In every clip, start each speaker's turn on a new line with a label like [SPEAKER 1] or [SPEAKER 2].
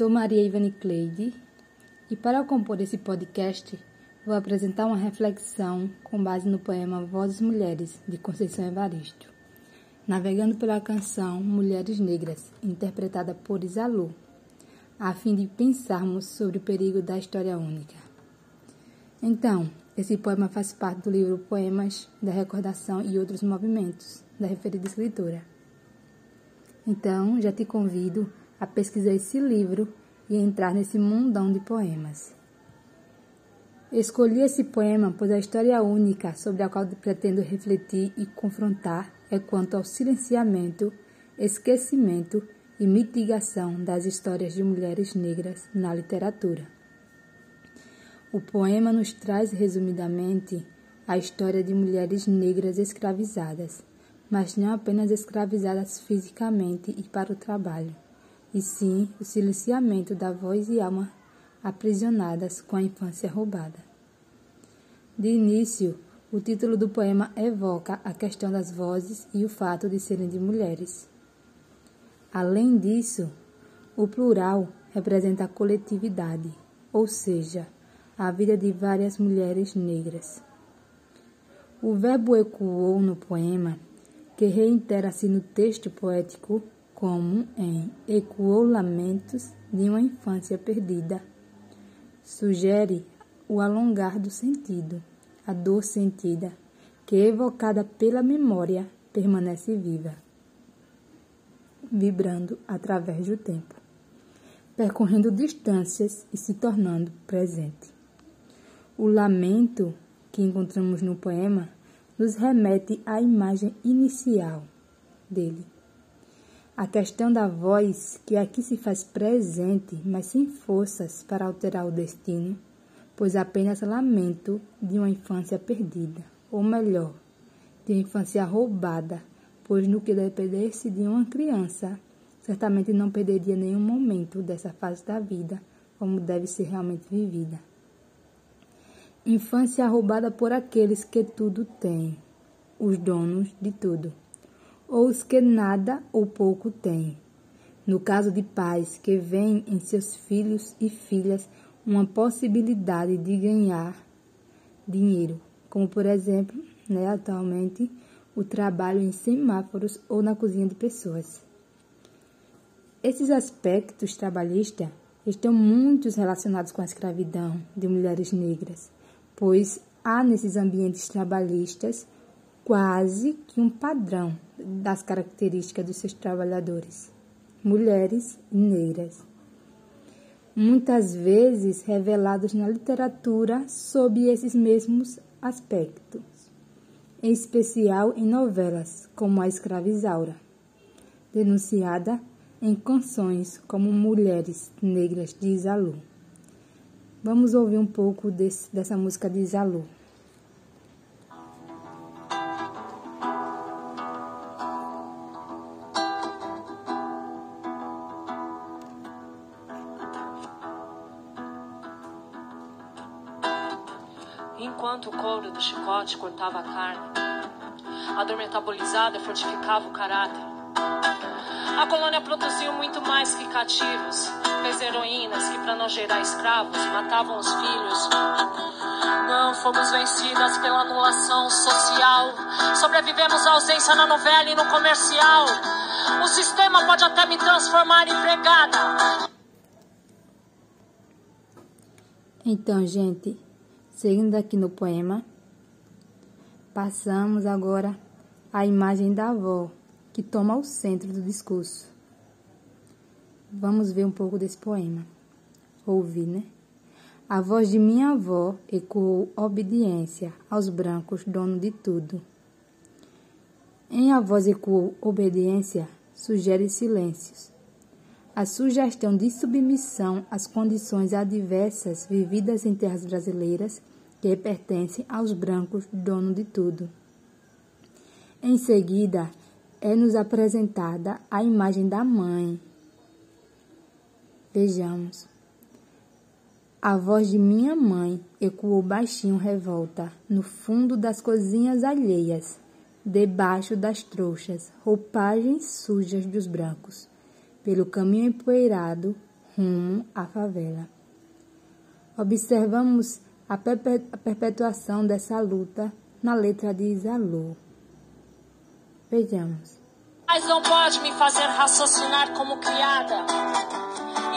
[SPEAKER 1] Sou Maria Ivani Cleide e para compor esse podcast vou apresentar uma reflexão com base no poema Vozes Mulheres, de Conceição Evaristo, navegando pela canção Mulheres Negras, interpretada por Isalu, a fim de pensarmos sobre o perigo da história única. Então, esse poema faz parte do livro Poemas da Recordação e Outros Movimentos, da referida escritora. Então, já te convido a pesquisar esse livro e entrar nesse mundão de poemas. Escolhi esse poema pois a história única sobre a qual pretendo refletir e confrontar é quanto ao silenciamento, esquecimento e mitigação das histórias de mulheres negras na literatura. O poema nos traz resumidamente a história de mulheres negras escravizadas, mas não apenas escravizadas fisicamente e para o trabalho e sim o silenciamento da voz e alma aprisionadas com a infância roubada. De início, o título do poema evoca a questão das vozes e o fato de serem de mulheres. Além disso, o plural representa a coletividade, ou seja, a vida de várias mulheres negras. O verbo ecoou no poema, que reitera-se no texto poético, como em Ecoou Lamentos de uma Infância Perdida. Sugere o alongar do sentido, a dor sentida, que evocada pela memória permanece viva, vibrando através do tempo, percorrendo distâncias e se tornando presente. O lamento que encontramos no poema nos remete à imagem inicial dele a questão da voz, que aqui se faz presente, mas sem forças para alterar o destino, pois apenas lamento de uma infância perdida, ou melhor, de uma infância roubada, pois no que dependesse de uma criança, certamente não perderia nenhum momento dessa fase da vida, como deve ser realmente vivida. Infância roubada por aqueles que tudo têm, os donos de tudo ou os que nada ou pouco têm. No caso de pais que veem em seus filhos e filhas uma possibilidade de ganhar dinheiro, como por exemplo, né, atualmente, o trabalho em semáforos ou na cozinha de pessoas. Esses aspectos trabalhistas estão muito relacionados com a escravidão de mulheres negras, pois há nesses ambientes trabalhistas quase que um padrão das características dos seus trabalhadores, mulheres negras. Muitas vezes revelados na literatura sob esses mesmos aspectos, em especial em novelas como A Escravizaura, denunciada em canções como Mulheres Negras de Isalu. Vamos ouvir um pouco desse, dessa música de Isalu.
[SPEAKER 2] Enquanto o couro do chicote cortava a carne. A dor metabolizada fortificava o caráter. A colônia produziu muito mais que cativos, fez heroínas que, para não gerar escravos, matavam os filhos. Não fomos vencidas pela anulação social. Sobrevivemos à ausência na novela e no comercial. O sistema pode até me transformar em empregada.
[SPEAKER 1] Então, gente, Seguindo aqui no poema, passamos agora à imagem da avó, que toma o centro do discurso. Vamos ver um pouco desse poema. Ouvir, né? A voz de minha avó ecoou obediência aos brancos, dono de tudo. Em a voz ecoou obediência, sugere silêncios. A sugestão de submissão às condições adversas vividas em terras brasileiras que pertence aos brancos, dono de tudo. Em seguida, é-nos apresentada a imagem da mãe. Vejamos. A voz de minha mãe ecoou baixinho revolta no fundo das cozinhas alheias, debaixo das trouxas, roupagens sujas dos brancos, pelo caminho empoeirado rumo à favela. Observamos a perpetuação dessa luta na letra de Isalu. Vejamos.
[SPEAKER 2] Mas não pode me fazer raciocinar como criada.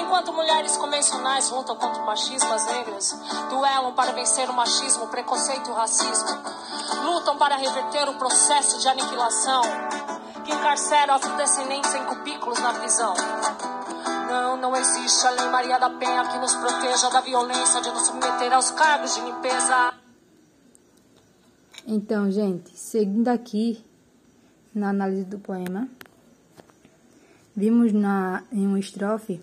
[SPEAKER 2] Enquanto mulheres convencionais lutam contra o machismo, as negras duelam para vencer o machismo, o preconceito e o racismo. Lutam para reverter o processo de aniquilação que encarcera afrodescendentes em cubículos na prisão. Não, não existe a lei Maria da Penha que nos proteja da violência de nos submeter aos cargos de limpeza.
[SPEAKER 1] Então, gente, seguindo aqui na análise do poema, vimos na, em uma estrofe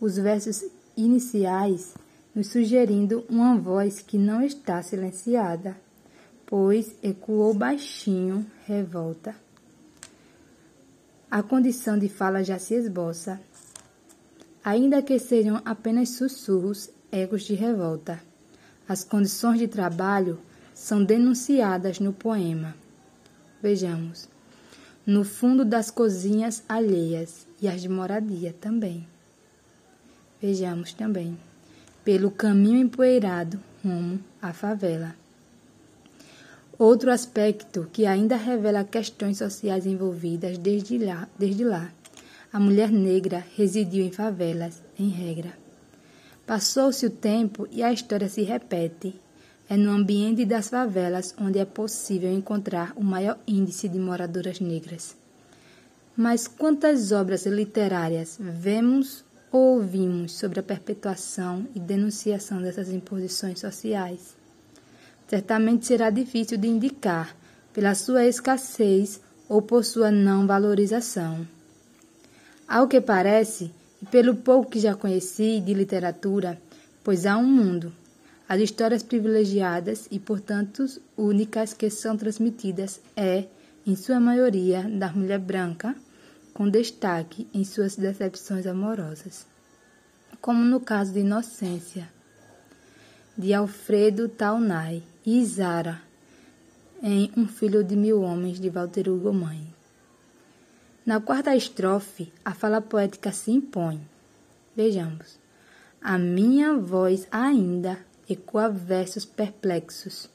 [SPEAKER 1] os versos iniciais nos sugerindo uma voz que não está silenciada, pois ecoou baixinho revolta. A condição de fala já se esboça, ainda que sejam apenas sussurros, ecos de revolta. As condições de trabalho são denunciadas no poema. Vejamos. No fundo das cozinhas alheias e as de moradia também. Vejamos também. Pelo caminho empoeirado rumo à favela. Outro aspecto que ainda revela questões sociais envolvidas desde lá, desde lá a mulher negra residiu em favelas, em regra. Passou-se o tempo e a história se repete. É no ambiente das favelas onde é possível encontrar o maior índice de moradoras negras. Mas quantas obras literárias vemos ou ouvimos sobre a perpetuação e denunciação dessas imposições sociais? Certamente será difícil de indicar pela sua escassez ou por sua não valorização. Ao que parece, e pelo pouco que já conheci de literatura, pois há um mundo, as histórias privilegiadas e, portanto, únicas que são transmitidas é, em sua maioria, da mulher branca, com destaque em suas decepções amorosas. Como no caso de Inocência, de Alfredo Taunay e Isara, em Um Filho de Mil Homens, de Walter Hugo Mãe. Na quarta estrofe, a fala poética se impõe. Vejamos. A minha voz ainda ecoa versos perplexos,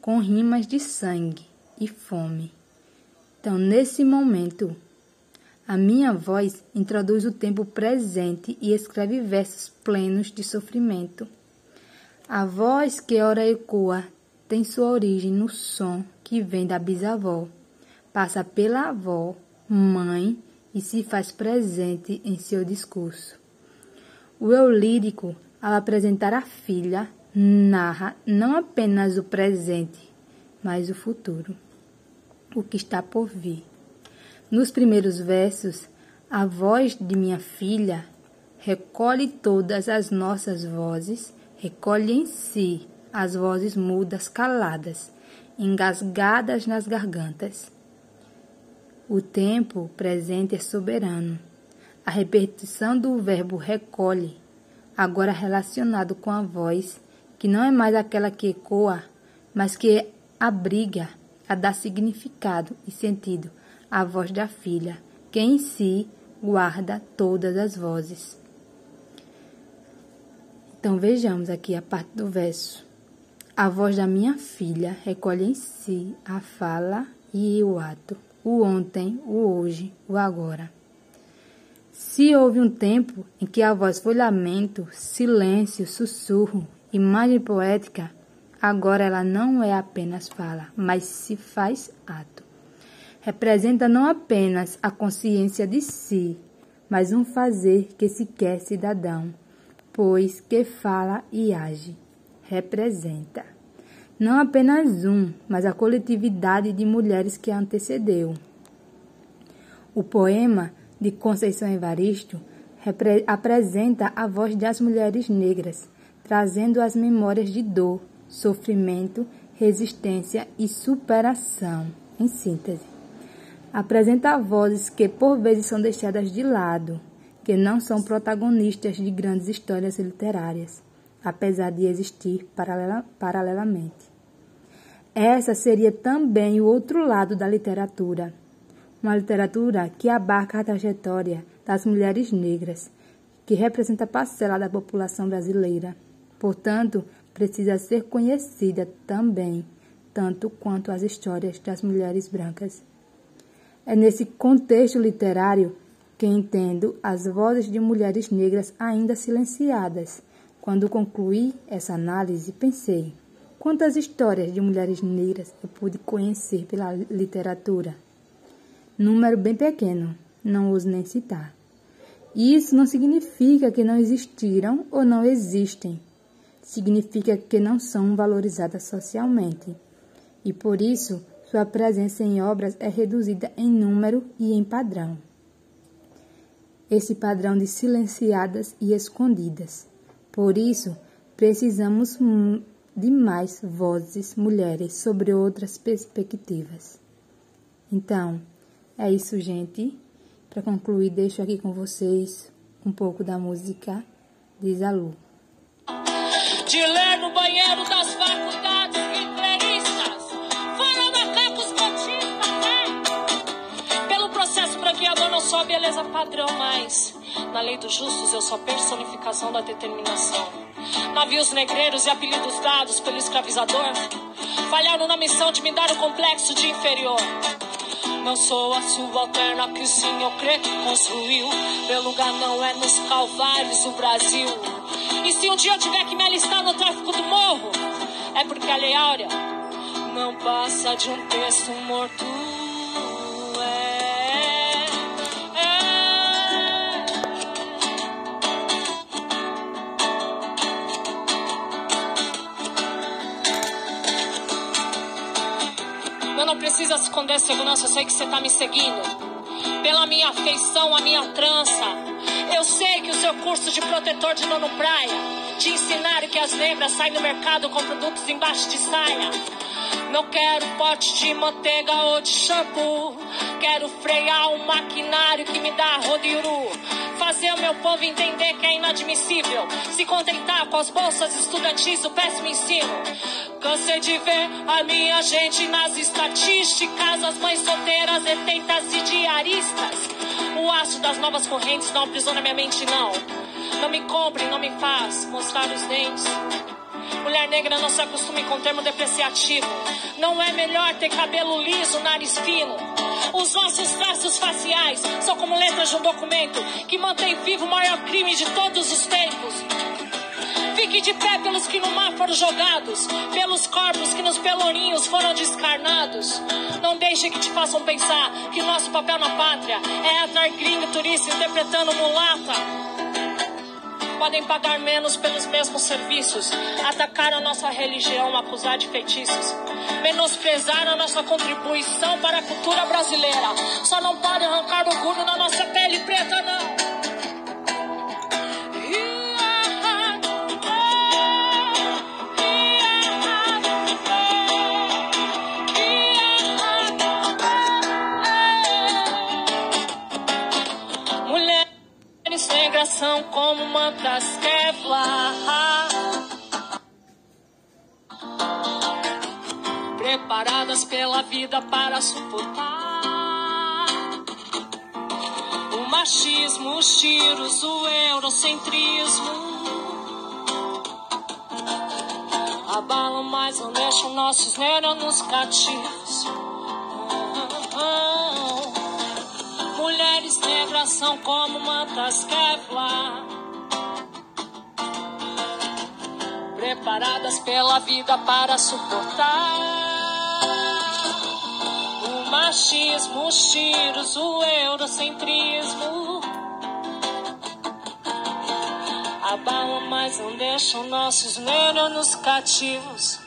[SPEAKER 1] com rimas de sangue e fome. Então, nesse momento, a minha voz introduz o tempo presente e escreve versos plenos de sofrimento. A voz que ora ecoa tem sua origem no som que vem da bisavó, passa pela avó mãe e se faz presente em seu discurso. O eu lírico, ao apresentar a filha, narra não apenas o presente, mas o futuro, o que está por vir. Nos primeiros versos, a voz de minha filha recolhe todas as nossas vozes, recolhe em si as vozes mudas caladas, engasgadas nas gargantas o tempo presente é soberano. A repetição do verbo recolhe, agora relacionado com a voz, que não é mais aquela que ecoa, mas que abriga a dar significado e sentido à voz da filha, que em si guarda todas as vozes. Então vejamos aqui a parte do verso. A voz da minha filha recolhe em si a fala e o ato o ontem, o hoje, o agora. Se houve um tempo em que a voz foi lamento, silêncio, sussurro, imagem poética, agora ela não é apenas fala, mas se faz ato. Representa não apenas a consciência de si, mas um fazer que se quer cidadão, pois que fala e age. Representa não apenas um, mas a coletividade de mulheres que a antecedeu. O poema de Conceição Evaristo apresenta a voz das mulheres negras, trazendo as memórias de dor, sofrimento, resistência e superação, em síntese. Apresenta vozes que por vezes são deixadas de lado, que não são protagonistas de grandes histórias literárias apesar de existir paralela, paralelamente. Essa seria também o outro lado da literatura, uma literatura que abarca a trajetória das mulheres negras, que representa parcela da população brasileira. Portanto, precisa ser conhecida também, tanto quanto as histórias das mulheres brancas. É nesse contexto literário que entendo as vozes de mulheres negras ainda silenciadas. Quando concluí essa análise, pensei: quantas histórias de mulheres negras eu pude conhecer pela literatura? Número bem pequeno, não uso nem citar. Isso não significa que não existiram ou não existem. Significa que não são valorizadas socialmente. E por isso, sua presença em obras é reduzida em número e em padrão. Esse padrão de silenciadas e escondidas. Por isso, precisamos de mais vozes mulheres sobre outras perspectivas. Então, é isso, gente. Para concluir, deixo aqui com vocês um pouco da música de Zalu.
[SPEAKER 2] De ler no banheiro das faculdades cleristas, fora macacos cotistas, né? Pelo processo branqueador não sou a beleza padrão, mas na lei dos justos eu sou a personificação da determinação. Navios negreiros e apelidos dados pelo escravizador falharam na missão de me dar o complexo de inferior. Não sou a subalterna que o senhor crê que construiu. Meu lugar não é nos calvários do Brasil. E se um dia eu tiver que me alistar no tráfico do morro, é porque a Lei Áurea não passa de um texto morto. Não precisa esconder segurança, eu sei que você tá me seguindo. Pela minha afeição, a minha trança. Eu sei que o seu curso de protetor de dono praia te ensinaram que as negras saem no mercado com produtos embaixo de saia. Não quero pote de manteiga ou de shampoo. Quero frear um maquinário que me dá rodiuru. Fazer o meu povo entender que é inadmissível. Se contentar com as bolsas estudantis, o péssimo ensino. Cansei de ver a minha gente nas estatísticas. As mães solteiras, detentas e diaristas. O aço das novas correntes não aprisiona minha mente, não. Não me compre, não me faz mostrar os dentes. Mulher negra não se acostume com termo depreciativo. Não é melhor ter cabelo liso, nariz fino. Os nossos traços faciais são como letras de um documento que mantém vivo o maior crime de todos os tempos. Fique de pé pelos que no mar foram jogados, pelos corpos que nos pelourinhos foram descarnados. Não deixe que te façam pensar que nosso papel na pátria é atrair gringo turista interpretando mulata podem pagar menos pelos mesmos serviços, atacar a nossa religião, acusar de feitiços, menosprezar a nossa contribuição para a cultura brasileira. Só não podem arrancar orgulho na nossa pele preta, não. Como mantas Kevlar. Preparadas pela vida para suportar o machismo, os tiros, o eurocentrismo. Abalam, mas não deixam nossos neurônios cativos. Mulheres negras são como mantas Kevlar. Preparadas pela vida para suportar o machismo, os tiros, o eurocentrismo. Abalam, mas não deixam nossos neurônios cativos.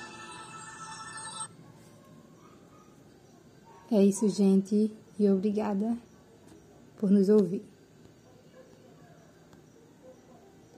[SPEAKER 1] É isso, gente, e obrigada por nos ouvir.